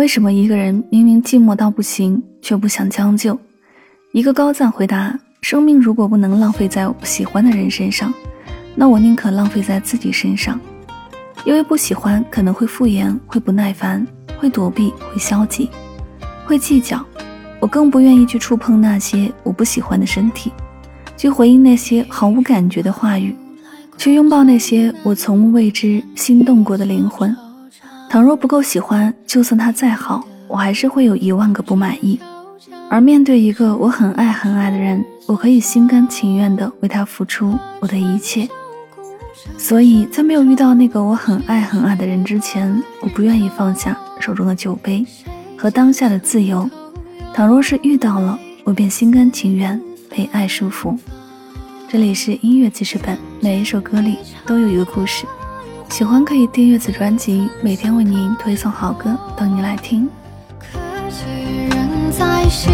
为什么一个人明明寂寞到不行，却不想将就？一个高赞回答：生命如果不能浪费在我喜欢的人身上，那我宁可浪费在自己身上。因为不喜欢可能会敷衍，会不耐烦，会躲避，会消极，会计较。我更不愿意去触碰那些我不喜欢的身体，去回应那些毫无感觉的话语，去拥抱那些我从未为之心动过的灵魂。倘若不够喜欢，就算他再好，我还是会有一万个不满意。而面对一个我很爱很爱的人，我可以心甘情愿地为他付出我的一切。所以在没有遇到那个我很爱很爱的人之前，我不愿意放下手中的酒杯和当下的自由。倘若是遇到了，我便心甘情愿被爱束缚。这里是音乐记事本，每一首歌里都有一个故事。喜欢可以订阅此专辑，每天为您推送好歌，等你来听。可人在心，